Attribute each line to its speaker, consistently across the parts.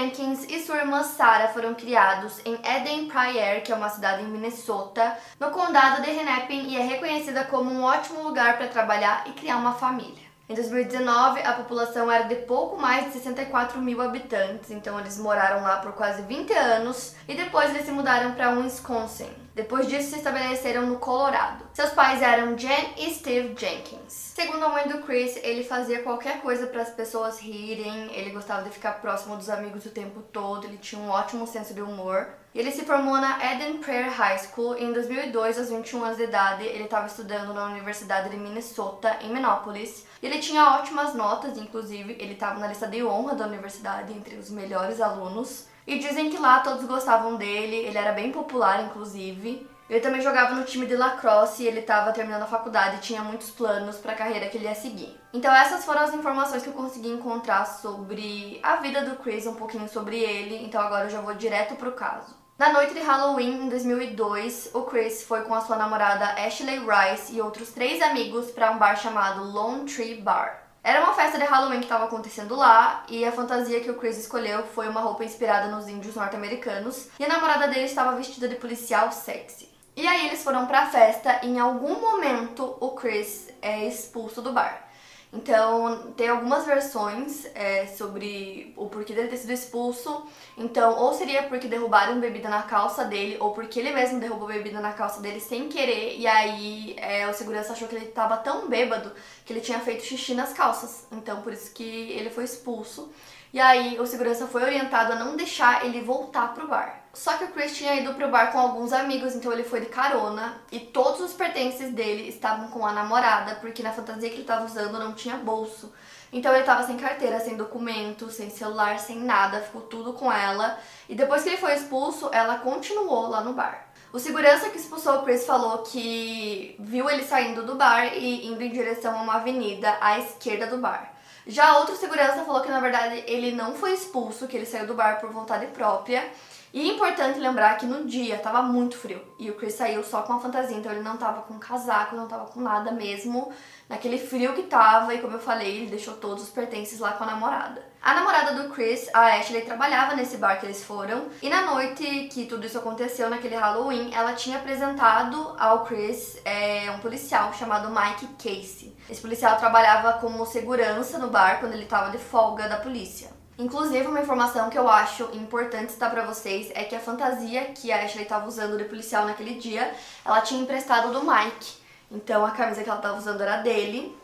Speaker 1: Jenkins e sua irmã Sarah foram criados em Eden Prairie, que é uma cidade em Minnesota, no condado de Hennepin e é reconhecida como um ótimo lugar para trabalhar e criar uma família. Em 2019, a população era de pouco mais de 64 mil habitantes, então eles moraram lá por quase 20 anos e depois eles se mudaram para Wisconsin. Depois disso, se estabeleceram no Colorado. Seus pais eram Jen e Steve Jenkins. Segundo a mãe do Chris, ele fazia qualquer coisa para as pessoas rirem, ele gostava de ficar próximo dos amigos o tempo todo, ele tinha um ótimo senso de humor. Ele se formou na Eden Prairie High School e em 2002, aos 21 anos de idade, ele estava estudando na Universidade de Minnesota, em Minneapolis. E ele tinha ótimas notas, inclusive ele estava na lista de honra da universidade entre os melhores alunos. E dizem que lá todos gostavam dele, ele era bem popular, inclusive. Ele também jogava no time de lacrosse e ele estava terminando a faculdade e tinha muitos planos para a carreira que ele ia seguir. Então essas foram as informações que eu consegui encontrar sobre a vida do Chris, um pouquinho sobre ele. Então agora eu já vou direto pro caso. Na noite de Halloween, em 2002, o Chris foi com a sua namorada Ashley Rice e outros três amigos para um bar chamado Lone Tree Bar. Era uma festa de Halloween que estava acontecendo lá e a fantasia que o Chris escolheu foi uma roupa inspirada nos índios norte-americanos e a namorada dele estava vestida de policial sexy. E aí eles foram pra festa e em algum momento o Chris é expulso do bar. Então, tem algumas versões é, sobre o porquê dele ter sido expulso. Então, ou seria porque derrubaram bebida na calça dele, ou porque ele mesmo derrubou bebida na calça dele sem querer. E aí, é, o segurança achou que ele estava tão bêbado que ele tinha feito xixi nas calças. Então, por isso que ele foi expulso. E aí, o segurança foi orientado a não deixar ele voltar pro bar. Só que o Chris tinha ido pro bar com alguns amigos, então ele foi de carona e todos os pertences dele estavam com a namorada, porque na fantasia que ele estava usando não tinha bolso. Então ele estava sem carteira, sem documento, sem celular, sem nada, ficou tudo com ela. E depois que ele foi expulso, ela continuou lá no bar. O segurança que expulsou o Chris falou que viu ele saindo do bar e indo em direção a uma avenida à esquerda do bar. Já outro segurança falou que na verdade ele não foi expulso, que ele saiu do bar por vontade própria e é importante lembrar que no dia tava muito frio e o Chris saiu só com a fantasia, então ele não tava com casaco, não tava com nada mesmo, naquele frio que tava, e como eu falei, ele deixou todos os pertences lá com a namorada. A namorada do Chris, a Ashley, trabalhava nesse bar que eles foram, e na noite que tudo isso aconteceu, naquele Halloween, ela tinha apresentado ao Chris é, um policial chamado Mike Casey. Esse policial trabalhava como segurança no bar quando ele tava de folga da polícia. Inclusive, uma informação que eu acho importante citar pra vocês é que a fantasia que a Ashley estava usando de policial naquele dia, ela tinha emprestado do Mike. Então, a camisa que ela estava usando era dele.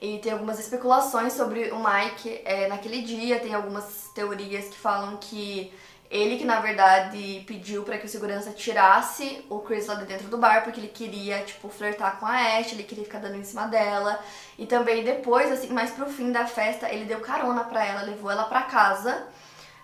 Speaker 1: E tem algumas especulações sobre o Mike é, naquele dia, tem algumas teorias que falam que ele que na verdade pediu para que o segurança tirasse o Chris lá de dentro do bar porque ele queria, tipo, flertar com a Ash, ele queria ficar dando em cima dela. E também depois, assim, mais pro fim da festa, ele deu carona pra ela, levou ela pra casa.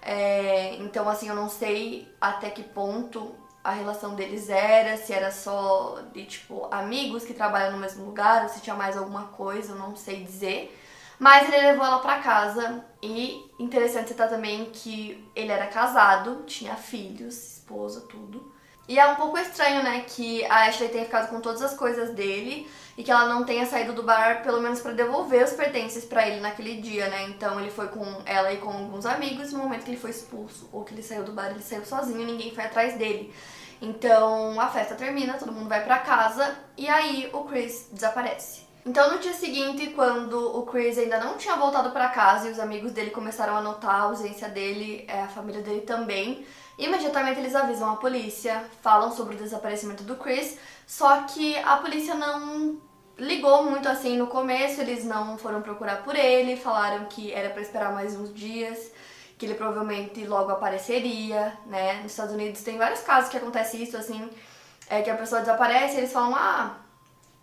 Speaker 1: É, então, assim, eu não sei até que ponto a relação deles era, se era só de, tipo, amigos que trabalham no mesmo lugar, ou se tinha mais alguma coisa, eu não sei dizer. Mas ele levou ela pra casa e interessante citar também que ele era casado, tinha filhos, esposa, tudo. E é um pouco estranho, né, que a Ashley tenha ficado com todas as coisas dele e que ela não tenha saído do bar pelo menos para devolver os pertences para ele naquele dia, né? Então ele foi com ela e com alguns amigos, no momento que ele foi expulso ou que ele saiu do bar, ele saiu sozinho, ninguém foi atrás dele. Então a festa termina, todo mundo vai para casa e aí o Chris desaparece. Então no dia seguinte, quando o Chris ainda não tinha voltado para casa e os amigos dele começaram a notar a ausência dele, é, a família dele também, imediatamente eles avisam a polícia, falam sobre o desaparecimento do Chris, só que a polícia não ligou muito assim no começo, eles não foram procurar por ele, falaram que era para esperar mais uns dias, que ele provavelmente logo apareceria, né? Nos Estados Unidos tem vários casos que acontece isso assim, é que a pessoa desaparece e eles falam: "Ah,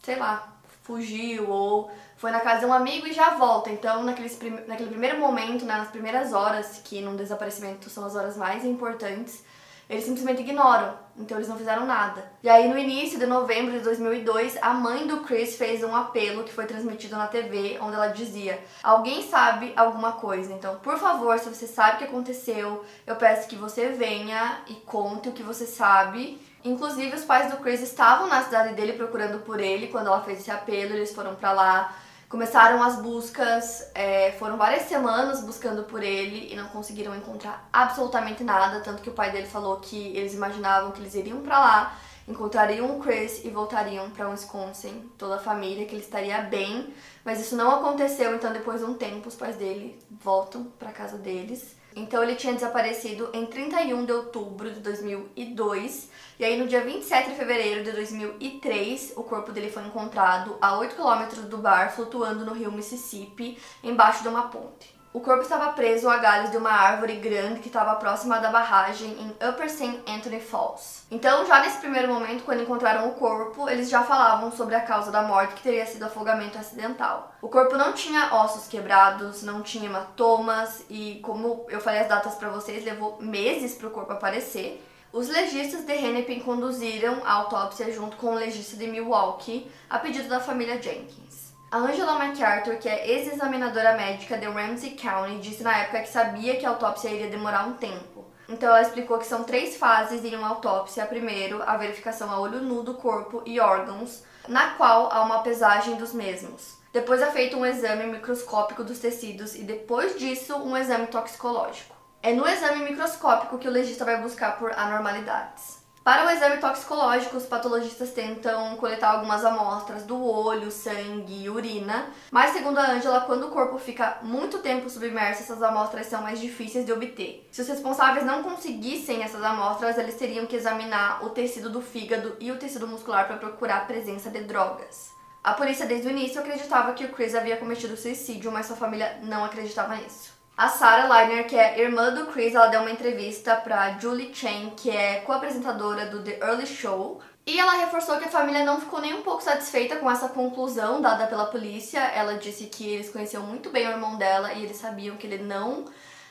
Speaker 1: sei lá, fugiu ou foi na casa de um amigo e já volta. Então, naqueles, naquele primeiro momento, né, nas primeiras horas, que num desaparecimento são as horas mais importantes, eles simplesmente ignoram. Então eles não fizeram nada. E aí no início de novembro de 2002, a mãe do Chris fez um apelo que foi transmitido na TV, onde ela dizia: "Alguém sabe alguma coisa? Então, por favor, se você sabe o que aconteceu, eu peço que você venha e conte o que você sabe." Inclusive, os pais do Chris estavam na cidade dele procurando por ele quando ela fez esse apelo, eles foram para lá Começaram as buscas, é, foram várias semanas buscando por ele e não conseguiram encontrar absolutamente nada. Tanto que o pai dele falou que eles imaginavam que eles iriam para lá, encontrariam o Chris e voltariam para Wisconsin, toda a família, que ele estaria bem. Mas isso não aconteceu, então depois de um tempo os pais dele voltam para casa deles. Então ele tinha desaparecido em 31 de outubro de 2002 e aí no dia 27 de fevereiro de 2003 o corpo dele foi encontrado a 8 km do bar flutuando no rio Mississippi embaixo de uma ponte. O corpo estava preso a galhos de uma árvore grande que estava próxima da barragem em Upper St. Anthony Falls. Então, já nesse primeiro momento, quando encontraram o corpo, eles já falavam sobre a causa da morte, que teria sido afogamento acidental. O corpo não tinha ossos quebrados, não tinha hematomas e, como eu falei as datas para vocês, levou meses para o corpo aparecer. Os legistas de Hennepin conduziram a autópsia junto com o legista de Milwaukee, a pedido da família Jenkins. A Angela MacArthur, que é ex-examinadora médica de Ramsey County, disse na época que sabia que a autópsia iria demorar um tempo. Então ela explicou que são três fases em uma autópsia. Primeiro, a verificação a olho nu do corpo e órgãos, na qual há uma pesagem dos mesmos. Depois é feito um exame microscópico dos tecidos e depois disso um exame toxicológico. É no exame microscópico que o legista vai buscar por anormalidades. Para o exame toxicológico, os patologistas tentam coletar algumas amostras do olho, sangue e urina, mas segundo a Angela, quando o corpo fica muito tempo submerso, essas amostras são mais difíceis de obter. Se os responsáveis não conseguissem essas amostras, eles teriam que examinar o tecido do fígado e o tecido muscular para procurar a presença de drogas. A polícia desde o início acreditava que o Chris havia cometido suicídio, mas sua família não acreditava nisso. A Sarah Liner, que é irmã do Chris, ela deu uma entrevista para Julie Chen, que é co-apresentadora do The Early Show, e ela reforçou que a família não ficou nem um pouco satisfeita com essa conclusão dada pela polícia. Ela disse que eles conheciam muito bem o irmão dela e eles sabiam que ele não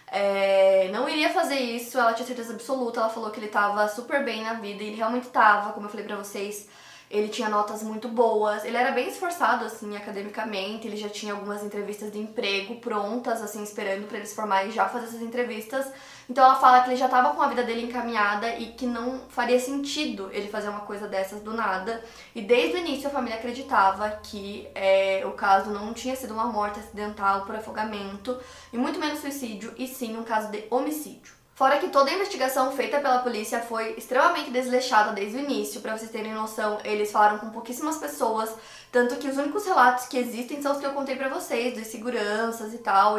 Speaker 1: é, não iria fazer isso. Ela tinha certeza absoluta. Ela falou que ele estava super bem na vida e ele realmente estava, como eu falei pra vocês. Ele tinha notas muito boas, ele era bem esforçado, assim, academicamente, ele já tinha algumas entrevistas de emprego prontas, assim, esperando para eles formarem e já fazer essas entrevistas. Então ela fala que ele já estava com a vida dele encaminhada e que não faria sentido ele fazer uma coisa dessas do nada. E desde o início a família acreditava que é, o caso não tinha sido uma morte acidental por afogamento, e muito menos suicídio, e sim um caso de homicídio. Fora que toda a investigação feita pela polícia foi extremamente desleixada desde o início, para vocês terem noção, eles falaram com pouquíssimas pessoas, tanto que os únicos relatos que existem são os que eu contei para vocês, dos seguranças e tal.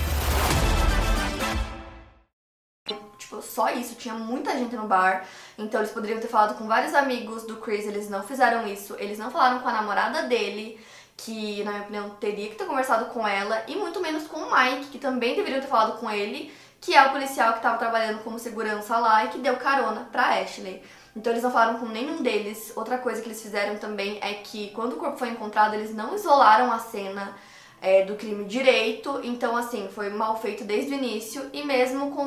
Speaker 1: só isso, tinha muita gente no bar, então eles poderiam ter falado com vários amigos do Chris, eles não fizeram isso, eles não falaram com a namorada dele, que na minha opinião teria que ter conversado com ela, e muito menos com o Mike, que também deveriam ter falado com ele, que é o policial que estava trabalhando como segurança lá e que deu carona pra Ashley. Então eles não falaram com nenhum deles. Outra coisa que eles fizeram também é que quando o corpo foi encontrado, eles não isolaram a cena é, do crime direito. Então, assim, foi mal feito desde o início. E mesmo com,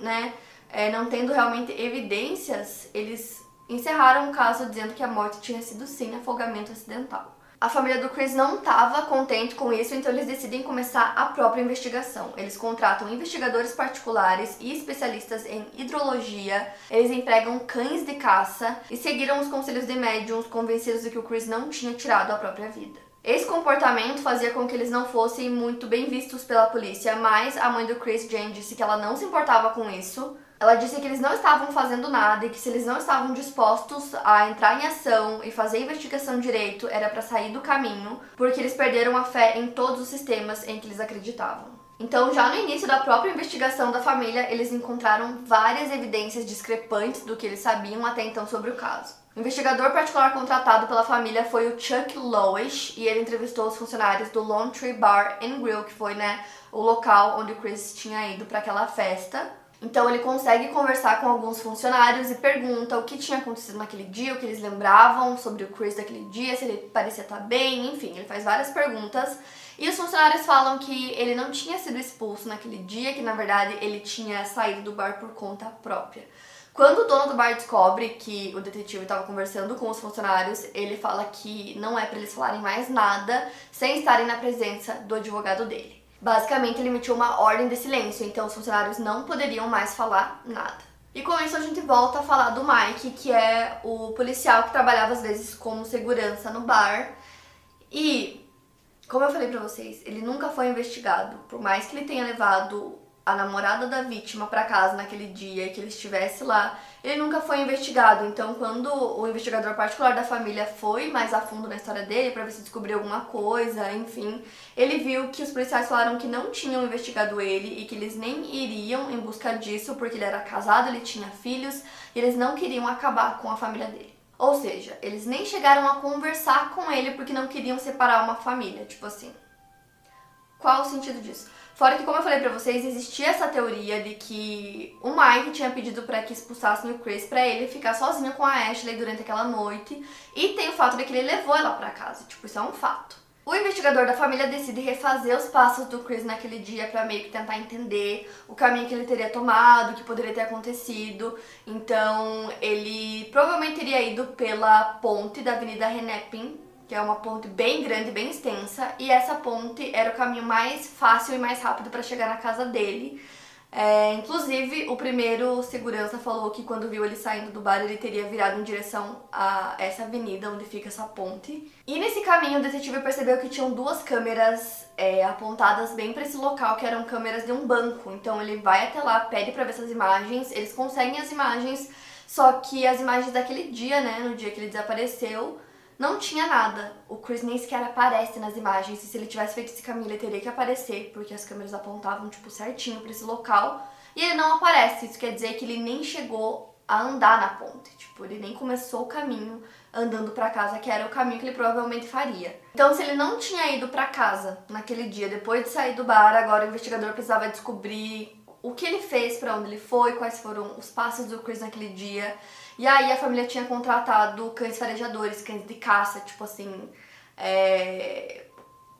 Speaker 1: né, é, não tendo realmente evidências, eles encerraram o caso dizendo que a morte tinha sido sim afogamento acidental. A família do Chris não estava contente com isso, então eles decidem começar a própria investigação. Eles contratam investigadores particulares e especialistas em hidrologia, eles empregam cães de caça e seguiram os conselhos de médiums convencidos de que o Chris não tinha tirado a própria vida. Esse comportamento fazia com que eles não fossem muito bem vistos pela polícia, mas a mãe do Chris, Jane, disse que ela não se importava com isso, ela disse que eles não estavam fazendo nada e que se eles não estavam dispostos a entrar em ação e fazer investigação direito era para sair do caminho, porque eles perderam a fé em todos os sistemas em que eles acreditavam. Então, já no início da própria investigação da família, eles encontraram várias evidências discrepantes do que eles sabiam até então sobre o caso. O investigador particular contratado pela família foi o Chuck Lowish e ele entrevistou os funcionários do Lone Tree Bar and Grill, que foi né, o local onde o Chris tinha ido para aquela festa. Então ele consegue conversar com alguns funcionários e pergunta o que tinha acontecido naquele dia, o que eles lembravam sobre o Chris daquele dia, se ele parecia estar bem, enfim, ele faz várias perguntas. E os funcionários falam que ele não tinha sido expulso naquele dia, que na verdade ele tinha saído do bar por conta própria. Quando o dono do bar descobre que o detetive estava conversando com os funcionários, ele fala que não é para eles falarem mais nada sem estarem na presença do advogado dele. Basicamente, ele emitiu uma ordem de silêncio, então os funcionários não poderiam mais falar nada. E com isso a gente volta a falar do Mike, que é o policial que trabalhava às vezes como segurança no bar. E, como eu falei pra vocês, ele nunca foi investigado. Por mais que ele tenha levado a namorada da vítima para casa naquele dia e que ele estivesse lá, ele nunca foi investigado. Então, quando o investigador particular da família foi mais a fundo na história dele para ver se descobriu alguma coisa, enfim, ele viu que os policiais falaram que não tinham investigado ele e que eles nem iriam em busca disso porque ele era casado, ele tinha filhos e eles não queriam acabar com a família dele. Ou seja, eles nem chegaram a conversar com ele porque não queriam separar uma família, tipo assim. Qual o sentido disso? Fora que, como eu falei pra vocês, existia essa teoria de que o Mike tinha pedido para que expulsassem o Chris para ele ficar sozinho com a Ashley durante aquela noite. E tem o fato de que ele levou ela para casa. Tipo, isso é um fato. O investigador da família decide refazer os passos do Chris naquele dia para meio que tentar entender o caminho que ele teria tomado, o que poderia ter acontecido. Então, ele provavelmente teria ido pela ponte da Avenida Hennepin, que é uma ponte bem grande, bem extensa, e essa ponte era o caminho mais fácil e mais rápido para chegar na casa dele. É, inclusive, o primeiro segurança falou que quando viu ele saindo do bar, ele teria virado em direção a essa avenida onde fica essa ponte. E nesse caminho, o detetive percebeu que tinham duas câmeras é, apontadas bem para esse local, que eram câmeras de um banco. Então ele vai até lá, pede para ver essas imagens, eles conseguem as imagens, só que as imagens daquele dia, né, no dia que ele desapareceu, não tinha nada. O Chris nem sequer aparece nas imagens. E se ele tivesse feito esse caminho, ele teria que aparecer, porque as câmeras apontavam, tipo, certinho para esse local. E ele não aparece. Isso quer dizer que ele nem chegou a andar na ponte. Tipo, ele nem começou o caminho andando para casa, que era o caminho que ele provavelmente faria. Então, se ele não tinha ido para casa naquele dia, depois de sair do bar, agora o investigador precisava descobrir o que ele fez, para onde ele foi, quais foram os passos do Chris naquele dia. E aí a família tinha contratado cães farejadores, cães de caça, tipo assim, é,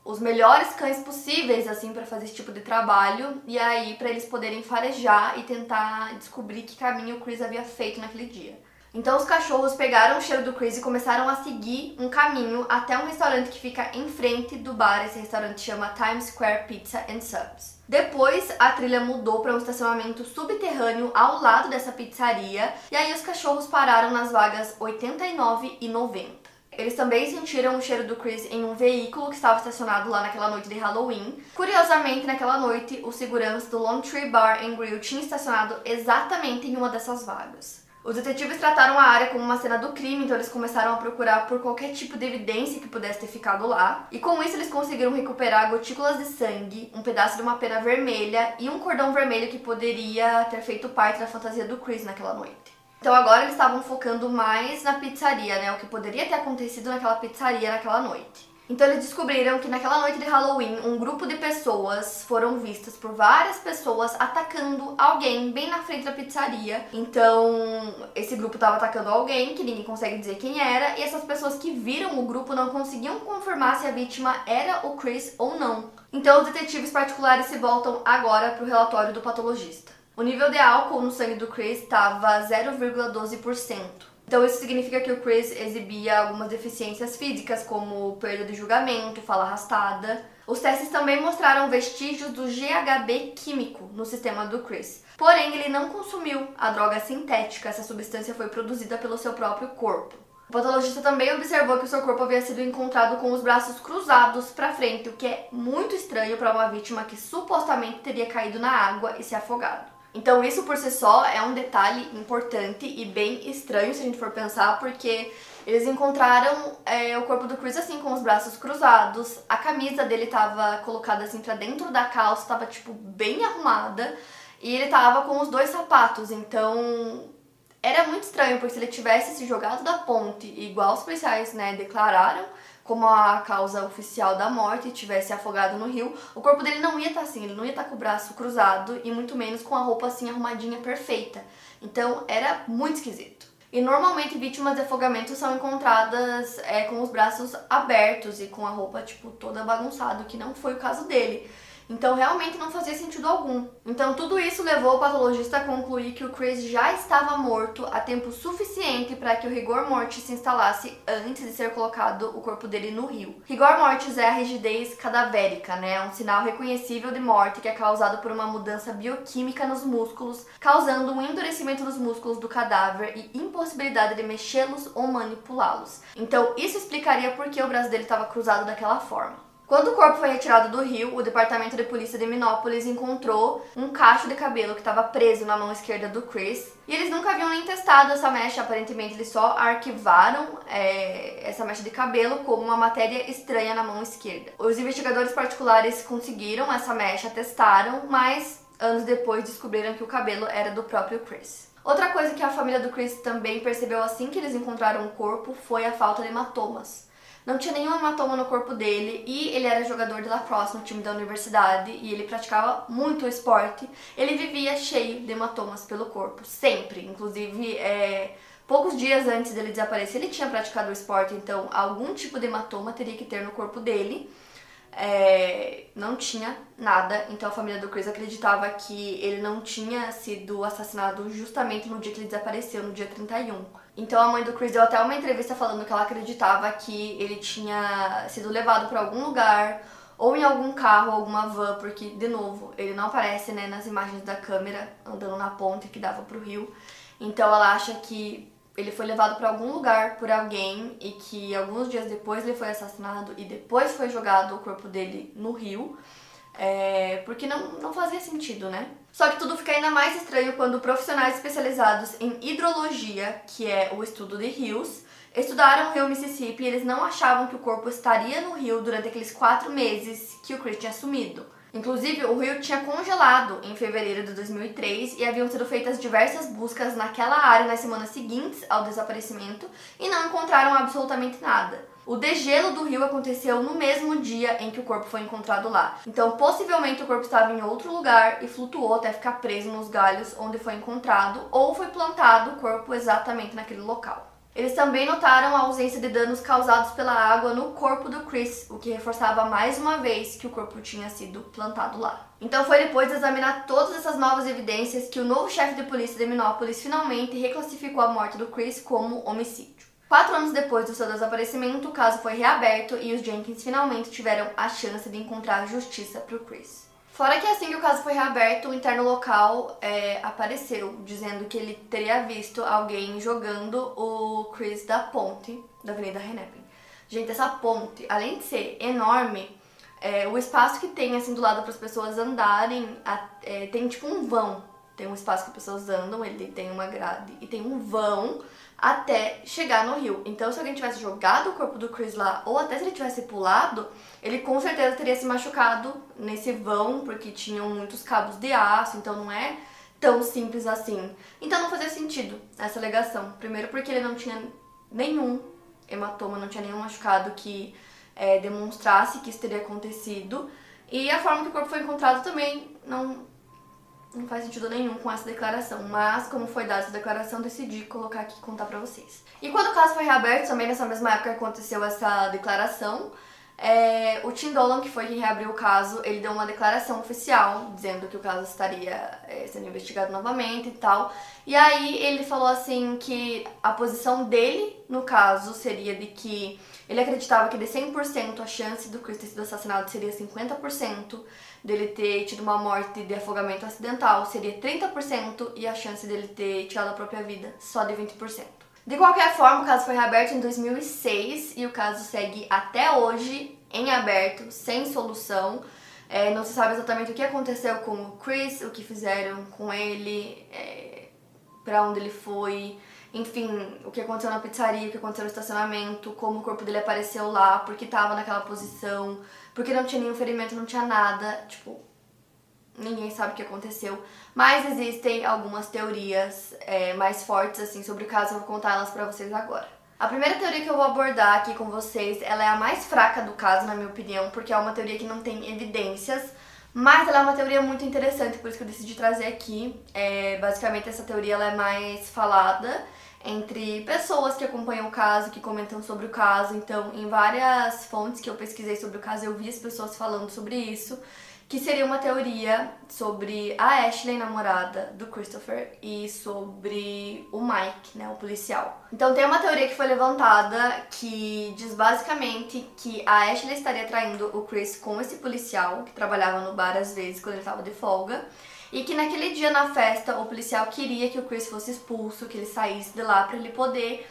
Speaker 1: os melhores cães possíveis assim para fazer esse tipo de trabalho e aí para eles poderem farejar e tentar descobrir que caminho o Chris havia feito naquele dia. Então os cachorros pegaram o cheiro do Chris e começaram a seguir um caminho até um restaurante que fica em frente do bar. Esse restaurante chama Times Square Pizza and Subs. Depois a trilha mudou para um estacionamento subterrâneo ao lado dessa pizzaria e aí os cachorros pararam nas vagas 89 e 90. Eles também sentiram o cheiro do Chris em um veículo que estava estacionado lá naquela noite de Halloween. Curiosamente, naquela noite, o segurança do Lone Tree Bar and Grill tinha estacionado exatamente em uma dessas vagas. Os detetives trataram a área como uma cena do crime, então eles começaram a procurar por qualquer tipo de evidência que pudesse ter ficado lá. E com isso eles conseguiram recuperar gotículas de sangue, um pedaço de uma pena vermelha e um cordão vermelho que poderia ter feito parte da fantasia do Chris naquela noite. Então agora eles estavam focando mais na pizzaria, né? O que poderia ter acontecido naquela pizzaria naquela noite. Então eles descobriram que naquela noite de Halloween, um grupo de pessoas foram vistas por várias pessoas atacando alguém bem na frente da pizzaria. Então, esse grupo estava atacando alguém que ninguém consegue dizer quem era, e essas pessoas que viram o grupo não conseguiam confirmar se a vítima era o Chris ou não. Então, os detetives particulares se voltam agora para o relatório do patologista. O nível de álcool no sangue do Chris estava 0,12%. Então isso significa que o Chris exibia algumas deficiências físicas, como perda de julgamento, fala arrastada. Os testes também mostraram vestígios do GHB químico no sistema do Chris. Porém, ele não consumiu a droga sintética, essa substância foi produzida pelo seu próprio corpo. O patologista também observou que o seu corpo havia sido encontrado com os braços cruzados para frente, o que é muito estranho para uma vítima que supostamente teria caído na água e se afogado. Então, isso por si só é um detalhe importante e bem estranho se a gente for pensar, porque eles encontraram é, o corpo do Chris assim, com os braços cruzados, a camisa dele tava colocada assim pra dentro da calça, tava tipo bem arrumada, e ele tava com os dois sapatos, então era muito estranho, porque se ele tivesse se jogado da ponte, igual os policiais né, declararam, como a causa oficial da morte, tivesse afogado no rio, o corpo dele não ia estar tá assim, ele não ia estar tá com o braço cruzado e muito menos com a roupa assim arrumadinha perfeita. Então era muito esquisito. E normalmente vítimas de afogamento são encontradas é, com os braços abertos e com a roupa tipo toda bagunçada, que não foi o caso dele. Então realmente não fazia sentido algum. Então tudo isso levou o patologista a concluir que o Chris já estava morto há tempo suficiente para que o rigor mortis se instalasse antes de ser colocado o corpo dele no rio. Rigor mortis é a rigidez cadavérica, né? É um sinal reconhecível de morte que é causado por uma mudança bioquímica nos músculos, causando um endurecimento dos músculos do cadáver e impossibilidade de mexê-los ou manipulá-los. Então isso explicaria por que o braço dele estava cruzado daquela forma. Quando o corpo foi retirado do rio, o departamento de polícia de Minópolis encontrou um cacho de cabelo que estava preso na mão esquerda do Chris. E eles nunca haviam nem testado essa mecha, aparentemente eles só arquivaram é, essa mecha de cabelo como uma matéria estranha na mão esquerda. Os investigadores particulares conseguiram essa mecha, testaram, mas anos depois descobriram que o cabelo era do próprio Chris. Outra coisa que a família do Chris também percebeu assim que eles encontraram o corpo foi a falta de hematomas. Não tinha nenhum hematoma no corpo dele e ele era jogador de lacrosse no time da universidade e ele praticava muito o esporte. Ele vivia cheio de hematomas pelo corpo, sempre. Inclusive, é, poucos dias antes dele desaparecer, ele tinha praticado o esporte, então algum tipo de hematoma teria que ter no corpo dele. É, não tinha nada, então a família do Chris acreditava que ele não tinha sido assassinado justamente no dia que ele desapareceu, no dia 31. Então a mãe do Chris deu até uma entrevista falando que ela acreditava que ele tinha sido levado para algum lugar ou em algum carro, alguma van, porque de novo, ele não aparece, né, nas imagens da câmera andando na ponte que dava pro rio. Então ela acha que ele foi levado para algum lugar por alguém e que alguns dias depois ele foi assassinado e depois foi jogado o corpo dele no rio. É, porque não, não fazia sentido, né? Só que tudo fica ainda mais estranho quando profissionais especializados em hidrologia, que é o estudo de rios, estudaram o rio Mississippi e eles não achavam que o corpo estaria no rio durante aqueles quatro meses que o Chris tinha sumido. Inclusive, o rio tinha congelado em fevereiro de 2003 e haviam sido feitas diversas buscas naquela área nas semanas seguintes ao desaparecimento e não encontraram absolutamente nada. O degelo do rio aconteceu no mesmo dia em que o corpo foi encontrado lá. Então, possivelmente o corpo estava em outro lugar e flutuou até ficar preso nos galhos onde foi encontrado, ou foi plantado o corpo exatamente naquele local. Eles também notaram a ausência de danos causados pela água no corpo do Chris, o que reforçava mais uma vez que o corpo tinha sido plantado lá. Então foi depois de examinar todas essas novas evidências que o novo chefe de polícia de Minópolis finalmente reclassificou a morte do Chris como homicídio. Quatro anos depois do seu desaparecimento, o caso foi reaberto e os Jenkins finalmente tiveram a chance de encontrar justiça para o Chris. Fora que assim que o caso foi reaberto, o interno local é, apareceu, dizendo que ele teria visto alguém jogando o Chris da ponte da Avenida Hennepin. Gente, essa ponte, além de ser enorme, é, o espaço que tem assim do lado para as pessoas andarem, é, tem tipo um vão. Tem um espaço que as pessoas andam, ele tem uma grade e tem um vão até chegar no rio. Então, se alguém tivesse jogado o corpo do Chris lá, ou até se ele tivesse pulado, ele com certeza teria se machucado nesse vão, porque tinham muitos cabos de aço, então não é tão simples assim. Então não fazia sentido essa alegação. Primeiro porque ele não tinha nenhum hematoma, não tinha nenhum machucado que é, demonstrasse que isso teria acontecido. E a forma que o corpo foi encontrado também não não faz sentido nenhum com essa declaração, mas como foi dada essa declaração, decidi colocar aqui e contar pra vocês. E quando o caso foi reaberto, também nessa mesma época aconteceu essa declaração, é, o Tim Dolan, que foi quem reabriu o caso, ele deu uma declaração oficial dizendo que o caso estaria é, sendo investigado novamente e tal. E aí ele falou assim que a posição dele no caso seria de que ele acreditava que de 100% a chance do Chris ter sido assassinado seria 50%, dele ter tido uma morte de afogamento acidental seria 30% e a chance dele ter tirado a própria vida só de 20%. De qualquer forma, o caso foi reaberto em 2006 e o caso segue até hoje em aberto, sem solução. É, não se sabe exatamente o que aconteceu com o Chris, o que fizeram com ele, é, para onde ele foi, enfim, o que aconteceu na pizzaria, o que aconteceu no estacionamento, como o corpo dele apareceu lá, porque tava naquela posição, porque não tinha nenhum ferimento, não tinha nada, tipo, ninguém sabe o que aconteceu, mas existem algumas teorias é, mais fortes assim sobre o caso, eu vou contar elas pra vocês agora. A primeira teoria que eu vou abordar aqui com vocês, ela é a mais fraca do caso, na minha opinião, porque é uma teoria que não tem evidências, mas ela é uma teoria muito interessante, por isso que eu decidi trazer aqui. É, basicamente, essa teoria ela é mais falada entre pessoas que acompanham o caso, que comentam sobre o caso. Então, em várias fontes que eu pesquisei sobre o caso, eu vi as pessoas falando sobre isso que seria uma teoria sobre a Ashley, namorada do Christopher, e sobre o Mike, né, o policial. Então tem uma teoria que foi levantada que diz basicamente que a Ashley estaria traindo o Chris com esse policial, que trabalhava no bar às vezes quando ele estava de folga, e que naquele dia na festa o policial queria que o Chris fosse expulso, que ele saísse de lá para ele poder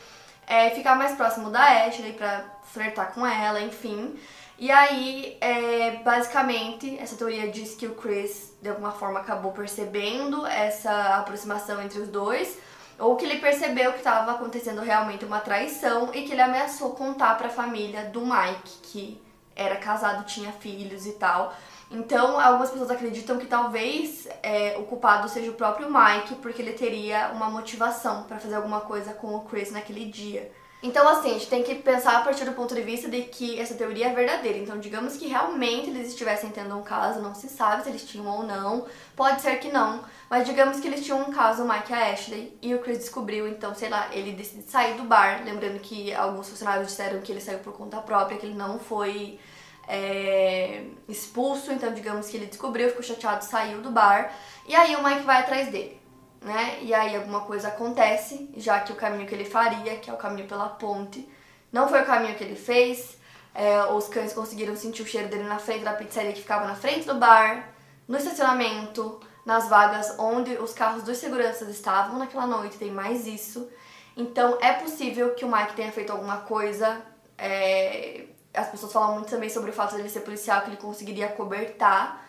Speaker 1: é, ficar mais próximo da Ashley, para flertar com ela, enfim. E aí, é, basicamente, essa teoria diz que o Chris, de alguma forma, acabou percebendo essa aproximação entre os dois, ou que ele percebeu que estava acontecendo realmente uma traição e que ele ameaçou contar para a família do Mike, que era casado, tinha filhos e tal. Então, algumas pessoas acreditam que talvez é, o culpado seja o próprio Mike, porque ele teria uma motivação para fazer alguma coisa com o Chris naquele dia. Então, assim, a gente tem que pensar a partir do ponto de vista de que essa teoria é verdadeira. Então, digamos que realmente eles estivessem tendo um caso, não se sabe se eles tinham ou não, pode ser que não, mas digamos que eles tinham um caso, o Mike e a Ashley, e o Chris descobriu, então, sei lá, ele decide sair do bar, lembrando que alguns funcionários disseram que ele saiu por conta própria, que ele não foi é, expulso, então digamos que ele descobriu, ficou chateado, saiu do bar, e aí o Mike vai atrás dele né? E aí alguma coisa acontece, já que o caminho que ele faria, que é o caminho pela ponte, não foi o caminho que ele fez. É, os cães conseguiram sentir o cheiro dele na frente da pizzaria que ficava na frente do bar, no estacionamento, nas vagas onde os carros dos seguranças estavam naquela noite, tem mais isso. Então é possível que o Mike tenha feito alguma coisa. É, as pessoas falam muito também sobre o fato de ele ser policial, que ele conseguiria cobertar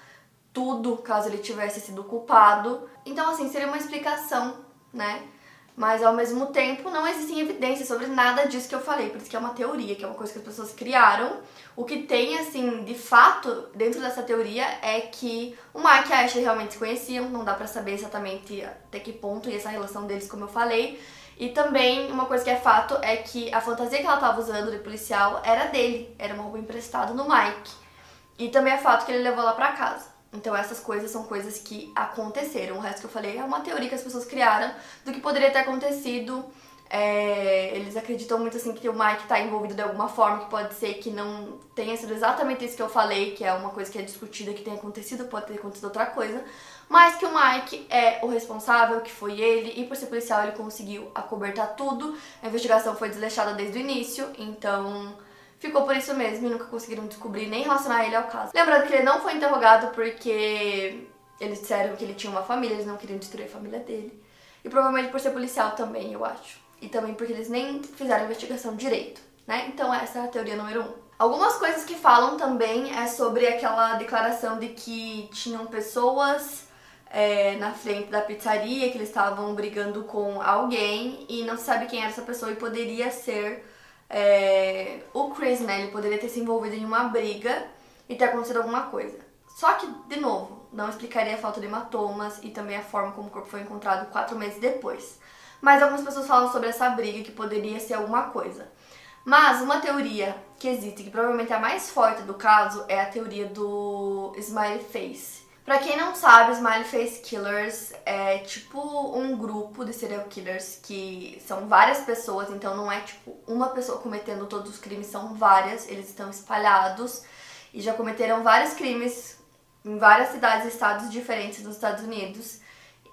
Speaker 1: tudo caso ele tivesse sido culpado. Então, assim, seria uma explicação, né? Mas ao mesmo tempo não existem evidências sobre nada disso que eu falei, por isso que é uma teoria, que é uma coisa que as pessoas criaram. O que tem, assim, de fato, dentro dessa teoria é que o Mike e a Ashley realmente se conheciam, não dá pra saber exatamente até que ponto e essa relação deles, como eu falei. E também uma coisa que é fato é que a fantasia que ela tava usando de policial era dele, era uma roupa emprestada no Mike. E também é fato que ele levou ela pra casa. Então essas coisas são coisas que aconteceram. O resto que eu falei é uma teoria que as pessoas criaram do que poderia ter acontecido. É, eles acreditam muito assim que o Mike está envolvido de alguma forma, que pode ser que não tenha sido exatamente isso que eu falei, que é uma coisa que é discutida, que tenha acontecido, pode ter acontecido outra coisa, mas que o Mike é o responsável, que foi ele, e por ser policial ele conseguiu acobertar tudo. A investigação foi desleixada desde o início, então ficou por isso mesmo e nunca conseguiram descobrir nem relacionar ele ao caso. Lembrando que ele não foi interrogado porque eles disseram que ele tinha uma família, eles não queriam destruir a família dele. E provavelmente por ser policial também, eu acho. E também porque eles nem fizeram a investigação direito, né? Então essa é a teoria número um. Algumas coisas que falam também é sobre aquela declaração de que tinham pessoas é, na frente da pizzaria, que eles estavam brigando com alguém e não se sabe quem era essa pessoa e poderia ser é, o Chris, né, ele poderia ter se envolvido em uma briga e ter acontecido alguma coisa. Só que, de novo, não explicaria a falta de hematomas e também a forma como o corpo foi encontrado quatro meses depois. Mas algumas pessoas falam sobre essa briga que poderia ser alguma coisa. Mas uma teoria que existe, que provavelmente é a mais forte do caso, é a teoria do smiley face. Pra quem não sabe, Smiley Face Killers é tipo um grupo de serial killers que são várias pessoas, então não é tipo uma pessoa cometendo todos os crimes, são várias, eles estão espalhados e já cometeram vários crimes em várias cidades e estados diferentes dos Estados Unidos.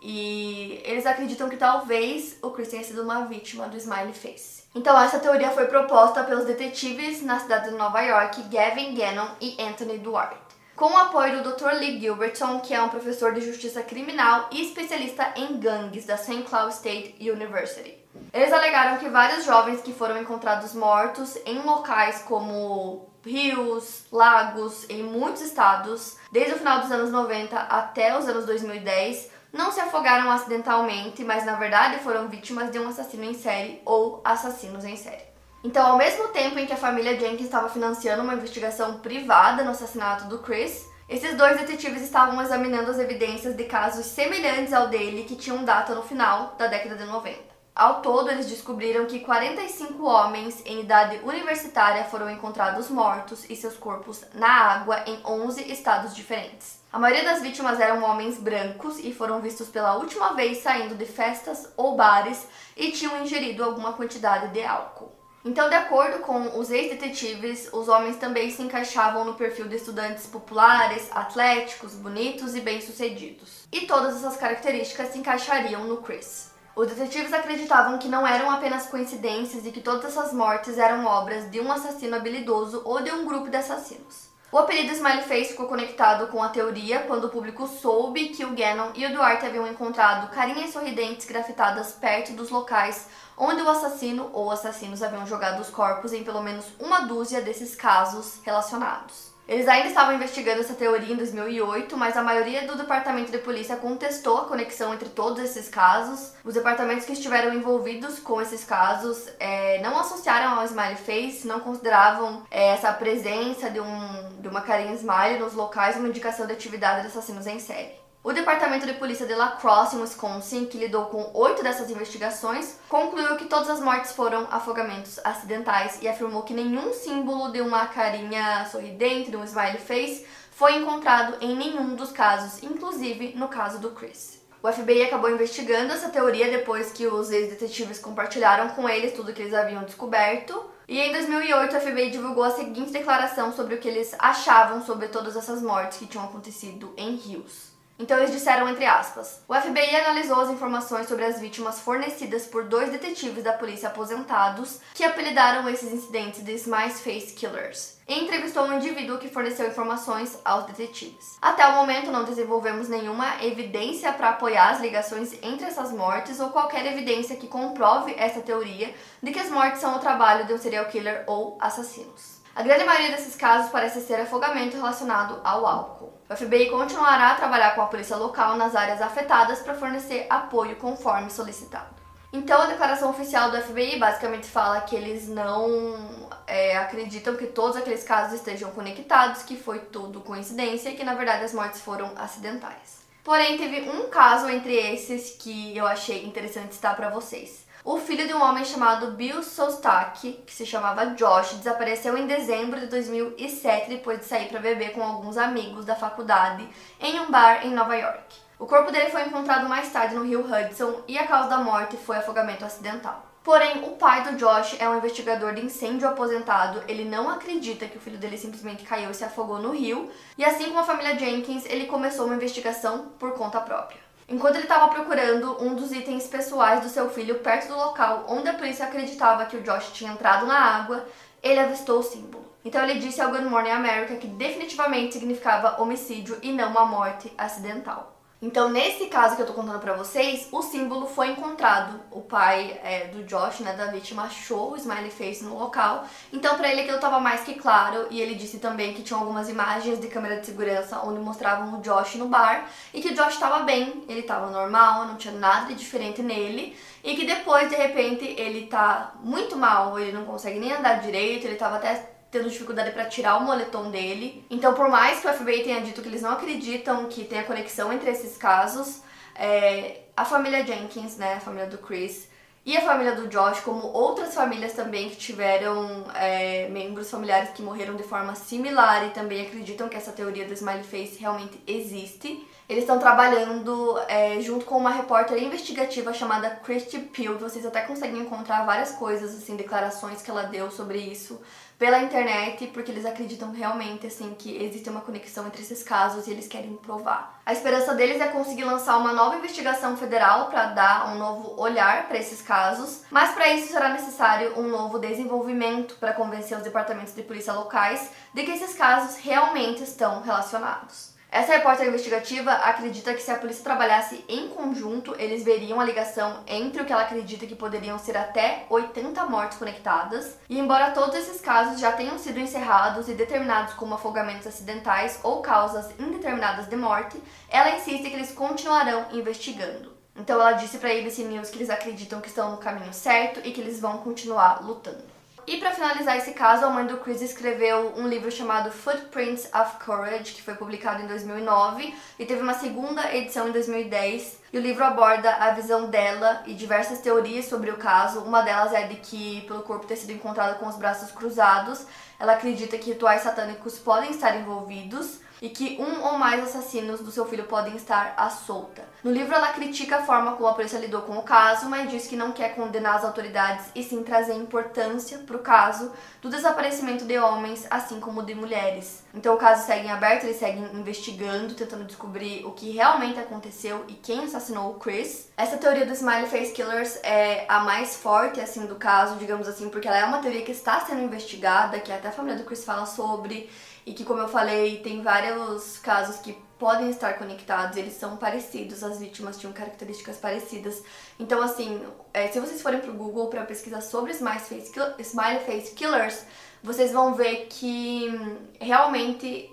Speaker 1: E eles acreditam que talvez o Chris tenha sido uma vítima do Smiley Face. Então essa teoria foi proposta pelos detetives na cidade de Nova York, Gavin Gannon e Anthony Duarte com o apoio do Dr. Lee Gilbertson, que é um professor de justiça criminal e especialista em gangues da St. Cloud State University. Eles alegaram que vários jovens que foram encontrados mortos em locais como rios, lagos, em muitos estados, desde o final dos anos 90 até os anos 2010, não se afogaram acidentalmente, mas na verdade foram vítimas de um assassino em série ou assassinos em série. Então, ao mesmo tempo em que a família Jenkins estava financiando uma investigação privada no assassinato do Chris, Esses dois detetives estavam examinando as evidências de casos semelhantes ao dele que tinham data no final da década de 90. Ao todo, eles descobriram que 45 homens em idade universitária foram encontrados mortos e seus corpos na água em 11 estados diferentes. A maioria das vítimas eram homens brancos e foram vistos pela última vez saindo de festas ou bares e tinham ingerido alguma quantidade de álcool. Então, de acordo com os ex-detetives, os homens também se encaixavam no perfil de estudantes populares, atléticos, bonitos e bem-sucedidos. E todas essas características se encaixariam no Chris. Os detetives acreditavam que não eram apenas coincidências e que todas essas mortes eram obras de um assassino habilidoso ou de um grupo de assassinos. O apelido Smiley Face ficou conectado com a teoria quando o público soube que o Gannon e o Duarte haviam encontrado carinhas sorridentes grafitadas perto dos locais onde o assassino ou assassinos haviam jogado os corpos em pelo menos uma dúzia desses casos relacionados. Eles ainda estavam investigando essa teoria em 2008, mas a maioria do departamento de polícia contestou a conexão entre todos esses casos. Os departamentos que estiveram envolvidos com esses casos é, não associaram ao Smiley Face, não consideravam é, essa presença de, um, de uma carinha Smiley nos locais uma indicação de atividade de assassinos em série. O Departamento de Polícia de La Crosse, em Wisconsin, que lidou com oito dessas investigações, concluiu que todas as mortes foram afogamentos acidentais e afirmou que nenhum símbolo de uma carinha sorridente, de um smiley face, foi encontrado em nenhum dos casos, inclusive no caso do Chris. O FBI acabou investigando essa teoria depois que os ex-detetives compartilharam com eles tudo que eles haviam descoberto. E em 2008, o FBI divulgou a seguinte declaração sobre o que eles achavam sobre todas essas mortes que tinham acontecido em Rios. Então eles disseram entre aspas: O FBI analisou as informações sobre as vítimas fornecidas por dois detetives da polícia aposentados que apelidaram esses incidentes de Smile Face Killers. E entrevistou um indivíduo que forneceu informações aos detetives. Até o momento não desenvolvemos nenhuma evidência para apoiar as ligações entre essas mortes ou qualquer evidência que comprove essa teoria de que as mortes são o trabalho de um serial killer ou assassinos. A grande maioria desses casos parece ser afogamento relacionado ao álcool. O FBI continuará a trabalhar com a polícia local nas áreas afetadas para fornecer apoio conforme solicitado. Então, a declaração oficial do FBI basicamente fala que eles não é, acreditam que todos aqueles casos estejam conectados, que foi tudo coincidência e que na verdade as mortes foram acidentais. Porém, teve um caso entre esses que eu achei interessante citar para vocês. O filho de um homem chamado Bill Sostak, que se chamava Josh, desapareceu em dezembro de 2007 depois de sair para beber com alguns amigos da faculdade em um bar em Nova York. O corpo dele foi encontrado mais tarde no rio Hudson e a causa da morte foi afogamento acidental. Porém, o pai do Josh é um investigador de incêndio aposentado. Ele não acredita que o filho dele simplesmente caiu e se afogou no rio. E assim como a família Jenkins, ele começou uma investigação por conta própria. Enquanto ele estava procurando um dos itens pessoais do seu filho perto do local onde a polícia acreditava que o Josh tinha entrado na água, ele avistou o símbolo. Então ele disse ao Good Morning America que definitivamente significava homicídio e não uma morte acidental. Então, nesse caso que eu tô contando pra vocês, o símbolo foi encontrado. O pai é, do Josh, né, da vítima, achou o smiley face no local. Então, pra ele aquilo tava mais que claro. E ele disse também que tinha algumas imagens de câmera de segurança onde mostravam o Josh no bar. E que o Josh tava bem, ele tava normal, não tinha nada de diferente nele. E que depois, de repente, ele tá muito mal, ele não consegue nem andar direito, ele tava até tendo dificuldade para tirar o moletom dele. Então, por mais que o FBI tenha dito que eles não acreditam que tenha conexão entre esses casos, é, a família Jenkins, né, a família do Chris, e a família do Josh, como outras famílias também que tiveram é, membros familiares que morreram de forma similar e também acreditam que essa teoria do smiley face realmente existe. Eles estão trabalhando é, junto com uma repórter investigativa chamada Christy Peel. Vocês até conseguem encontrar várias coisas, assim, declarações que ela deu sobre isso pela internet, porque eles acreditam realmente assim que existe uma conexão entre esses casos e eles querem provar. A esperança deles é conseguir lançar uma nova investigação federal para dar um novo olhar para esses casos, mas para isso será necessário um novo desenvolvimento para convencer os departamentos de polícia locais de que esses casos realmente estão relacionados. Essa repórter investigativa acredita que se a polícia trabalhasse em conjunto, eles veriam a ligação entre o que ela acredita que poderiam ser até 80 mortes conectadas. E embora todos esses casos já tenham sido encerrados e determinados como afogamentos acidentais ou causas indeterminadas de morte, ela insiste que eles continuarão investigando. Então ela disse para a ABC News que eles acreditam que estão no caminho certo e que eles vão continuar lutando. E para finalizar esse caso, a mãe do Chris escreveu um livro chamado Footprints of Courage, que foi publicado em 2009 e teve uma segunda edição em 2010. E o livro aborda a visão dela e diversas teorias sobre o caso. Uma delas é de que, pelo corpo ter sido encontrado com os braços cruzados, ela acredita que rituais satânicos podem estar envolvidos e que um ou mais assassinos do seu filho podem estar à solta. No livro, ela critica a forma como a polícia lidou com o caso, mas diz que não quer condenar as autoridades e sim trazer importância para o caso do desaparecimento de homens, assim como de mulheres. Então, o caso segue em aberto, eles seguem investigando, tentando descobrir o que realmente aconteceu e quem assassinou o Chris. Essa teoria do Smiley Face Killers é a mais forte, assim, do caso, digamos assim, porque ela é uma teoria que está sendo investigada, que até a família do Chris fala sobre e que, como eu falei, tem vários casos que podem estar conectados, eles são parecidos, as vítimas tinham características parecidas. Então, assim, é, se vocês forem pro Google para pesquisar sobre Smiley Face, Smiley Face Killers, vocês vão ver que hum, realmente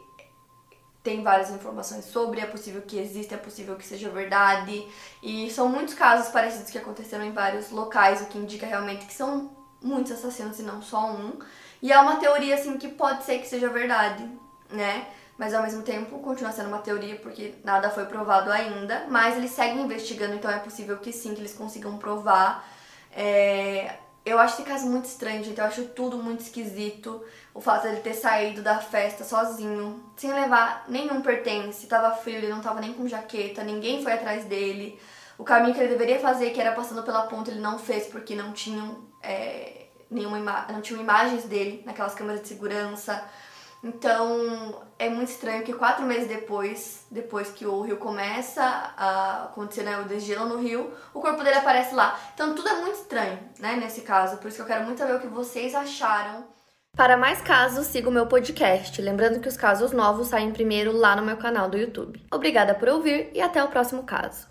Speaker 1: tem várias informações sobre, é possível que exista, é possível que seja verdade. E são muitos casos parecidos que aconteceram em vários locais, o que indica realmente que são muitos assassinos e não só um. E é uma teoria, assim, que pode ser que seja verdade, né? Mas ao mesmo tempo continua sendo uma teoria porque nada foi provado ainda. Mas eles seguem investigando, então é possível que sim, que eles consigam provar. É... Eu acho esse caso muito estranho, gente. Eu acho tudo muito esquisito. O fato dele ter saído da festa sozinho, sem levar nenhum pertence. Tava frio, ele não tava nem com jaqueta, ninguém foi atrás dele. O caminho que ele deveria fazer, que era passando pela ponta, ele não fez porque não tinham. É nenhuma não tinham imagens dele naquelas câmeras de segurança. Então é muito estranho que quatro meses depois, depois que o rio começa a acontecer né, o desgelo no rio, o corpo dele aparece lá. Então tudo é muito estranho, né, nesse caso. Por isso que eu quero muito saber o que vocês acharam. Para mais casos, siga o meu podcast. Lembrando que os casos novos saem primeiro lá no meu canal do YouTube. Obrigada por ouvir e até o próximo caso.